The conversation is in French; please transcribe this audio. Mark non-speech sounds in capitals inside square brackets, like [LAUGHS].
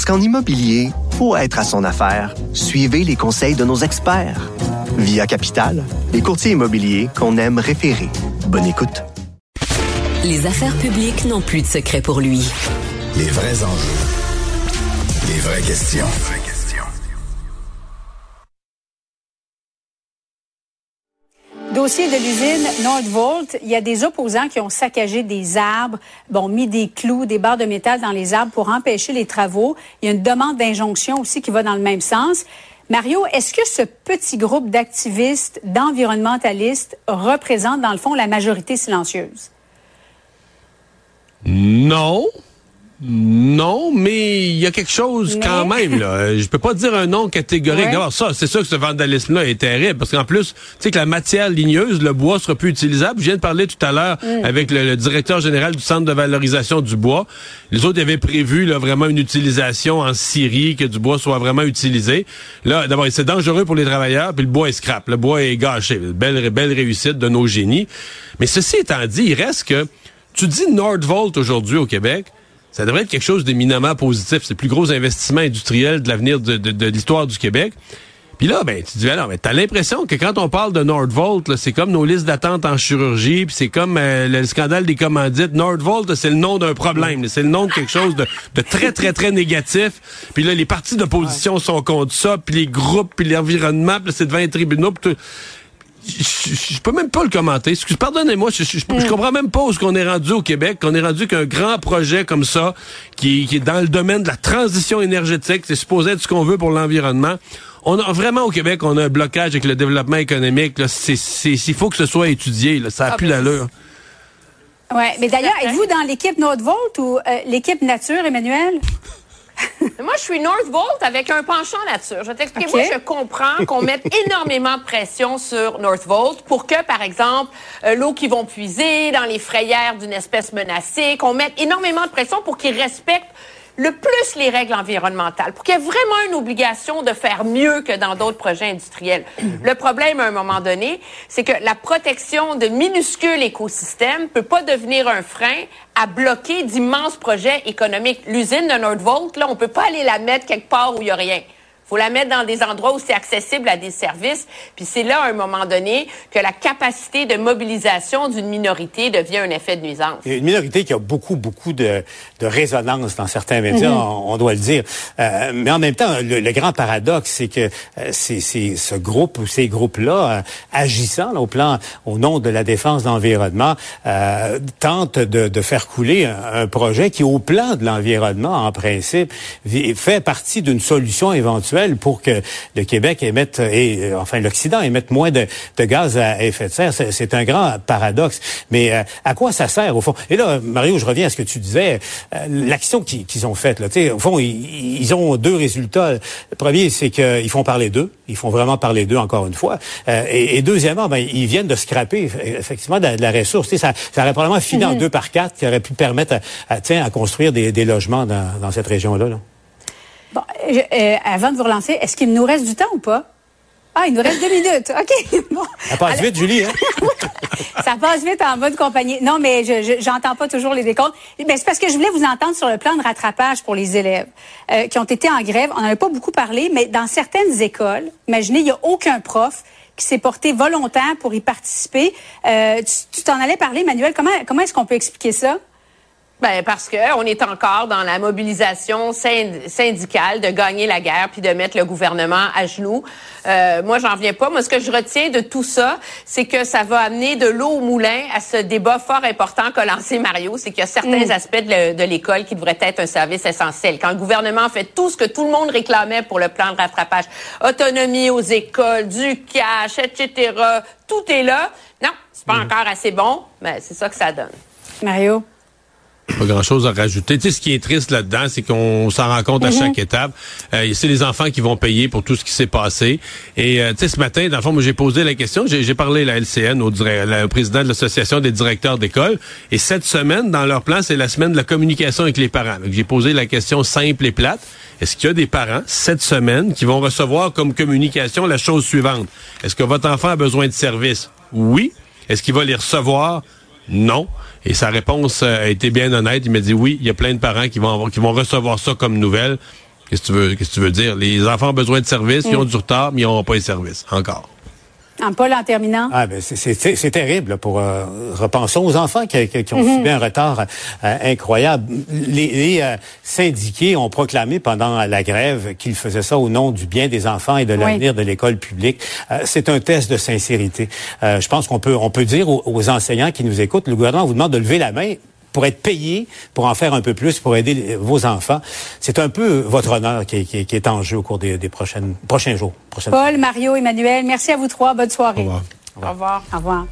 Parce qu'en immobilier, pour être à son affaire, suivez les conseils de nos experts. Via Capital, les courtiers immobiliers qu'on aime référer. Bonne écoute. Les affaires publiques n'ont plus de secret pour lui. Les vrais enjeux. Les vraies questions. Dossier de l'usine Nordvolt, il y a des opposants qui ont saccagé des arbres, bon, mis des clous, des barres de métal dans les arbres pour empêcher les travaux. Il y a une demande d'injonction aussi qui va dans le même sens. Mario, est-ce que ce petit groupe d'activistes, d'environnementalistes représente dans le fond la majorité silencieuse? Non. Non, mais il y a quelque chose Mais- quand même. Là. Je peux pas dire un nom catégorique. Ouais. D'abord, ça, c'est sûr que ce vandalisme-là est terrible, parce qu'en plus, tu sais que la matière ligneuse, le bois sera plus utilisable. Je viens de parler tout à l'heure Mm. avec le, le directeur général du Centre de valorisation du bois. Les autres avaient prévu là, vraiment une utilisation en Syrie, que du bois soit vraiment utilisé. Là, d'abord, c'est dangereux pour les travailleurs, puis le bois est scrap. Le bois est gâché. Belle, belle réussite de nos génies. Mais ceci étant dit, il reste que tu dis Nordvolt aujourd'hui au Québec, ça devrait être quelque chose d'éminemment positif. C'est le plus gros investissement industriel de l'avenir de, de- de l'histoire du Québec. Puis là, ben, tu dis, alors, mais t'as l'impression que quand on parle de Nordvolt, c'est comme nos listes d'attente en chirurgie, puis c'est comme euh, le scandale des commandites. Nordvolt, c'est le nom d'un problème, c'est le nom de quelque chose de, de très, très, très négatif. Puis là, les partis d'opposition sont contre ça, puis les groupes, puis l'environnement, puis c'est devant les tribunaux. puis tout. Je, peux même pas le commenter. Pardonnez-moi, je, je, je- je comprends même pas où ce qu'on est rendu au Québec, qu'on est rendu qu'un grand projet comme ça, qui, qui est dans le domaine de la transition énergétique, c'est supposé être ce qu'on veut pour l'environnement. On a vraiment au Québec, on a un blocage avec le développement économique. Là, c'est, c'est, il faut que ce soit étudié. Là, ça a Ah, plus ben, l'allure. Oui, mais d'ailleurs, certain. êtes-vous dans l'équipe Nordvolt ou euh, l'équipe Nature, Emmanuel? Moi, je suis Northvolt avec un penchant nature. Je. Moi, je comprends qu'on mette [LAUGHS] énormément de pression sur Northvolt pour que, par exemple, euh, l'eau qu'ils vont puiser dans les frayères d'une espèce menacée, qu'on mette énormément de pression pour qu'ils respectent le plus les règles environnementales, pour qu'il y ait vraiment une obligation de faire mieux que dans d'autres projets industriels. Le problème, à un moment donné, c'est que la protection de minuscules écosystèmes peut pas devenir un frein à bloquer d'immenses projets économiques. L'usine de Nordvolt, là, on peut pas aller la mettre quelque part où il y a rien. Faut la mettre dans des endroits où c'est accessible à des services. Puis c'est là, à un moment donné, que la capacité de mobilisation d'une minorité devient un effet de nuisance. Une minorité qui a beaucoup, beaucoup de, de résonance dans certains médias, on, on doit le dire. Euh, mais en même temps, le, le grand paradoxe, c'est que euh, c'est c'est ce groupe ou ces groupes-là, euh, agissant là, au plan, au nom de la défense de l'environnement, euh, tentent de, de faire couler un, un projet qui, au plan de l'environnement, en principe, fait partie d'une solution éventuelle pour que le Québec émette, et euh, enfin l'Occident émette moins de, de gaz à effet de serre. C'est- C'est un grand paradoxe. Mais euh, à quoi ça sert au fond? Et là, Mario, je reviens à ce que tu disais. euh, L'action qu'ils qu'ils ont faite, là, au fond, ils, ils ont deux résultats. Le premier, c'est qu'ils font parler d'eux. Ils font vraiment parler d'eux encore une fois. Euh, et, et deuxièmement, ben, ils viennent de scraper eff- effectivement de la, de la ressource. Ça, ça aurait probablement fini en deux par quatre, qui aurait pu permettre à, à, tiens, à construire des, des logements dans, dans cette région-là. là. Bon, je- euh, avant de vous relancer, est-ce qu'il nous reste du temps ou pas? Ah, il nous reste deux minutes. OK. [LAUGHS] Bon. Ça passe Alors- vite, Julie, hein? [LAUGHS] Ça passe vite en bonne compagnie. Non, mais je je- j'entends pas toujours les décomptes. Mais c'est parce que je voulais vous entendre sur le plan de rattrapage pour les élèves euh, qui ont été en grève. On n'en a pas beaucoup parlé, mais dans certaines écoles, imaginez, il n'y a aucun prof qui s'est porté volontaire pour y participer. Euh, tu tu t'en allais parler, Manuel. Comment, comment est-ce qu'on peut expliquer ça? Ben parce que on est encore dans la mobilisation synd- syndicale de gagner la guerre puis de mettre le gouvernement à genoux. Euh, moi, j'en viens pas. Moi, ce que je retiens de tout ça, c'est que ça va amener de l'eau au moulin à ce débat fort important qu'a lancé Mario. C'est qu'il y a certains aspects de le- de l'école qui devraient être un service essentiel. Quand le gouvernement fait tout ce que tout le monde réclamait pour le plan de rattrapage, autonomie aux écoles, du cash, etc., tout est là. Non, c'est pas encore assez bon, mais c'est ça que ça donne. Mario? Pas grand-chose à rajouter. Tu sais, ce qui est triste là-dedans, c'est qu'on s'en rend compte à chaque étape. Euh, c'est les enfants qui vont payer pour tout ce qui s'est passé. Et euh, tu sais, ce matin, dans le fond, j'ai posé la question. J'ai parlé à la LCN, au, au président de l'Association des directeurs d'école. Et cette semaine, dans leur plan, c'est la semaine de la communication avec les parents. Donc, j'ai posé la question simple et plate. Est-ce qu'il y a des parents, cette semaine, qui vont recevoir comme communication la chose suivante? Est-ce que votre enfant a besoin de services? Oui. Est-ce qu'il va les recevoir? Non. Et sa réponse euh, a été bien honnête. Il m'a dit oui, il y a plein de parents qui vont qui vont recevoir ça comme nouvelle. Qu'est-ce que tu veux, qu'est-ce que tu veux dire? Les enfants ont besoin de services, ils ont du retard, mais ils n'auront pas les services. Encore. En Paul, en terminant. Ah, ben c'est terrible pour euh, repensons aux enfants qui, qui, ont mhm. subi un retard euh, incroyable. Les, les euh, syndiqués ont proclamé pendant la grève qu'ils faisaient ça au nom du bien des enfants et de l'avenir de l'école publique. Euh, c'est un test de sincérité. je pense qu'on peut on peut dire aux, aux enseignants qui nous écoutent, le gouvernement vous demande de lever la main pour être payé, pour en faire un peu plus, pour aider vos enfants. C'est un peu votre honneur qui, qui, qui, est en jeu au cours des, des prochaines, prochains jours. Paul, Mario, Emmanuel, merci à vous trois. Bonne soirée. Au revoir. Au revoir. Au revoir.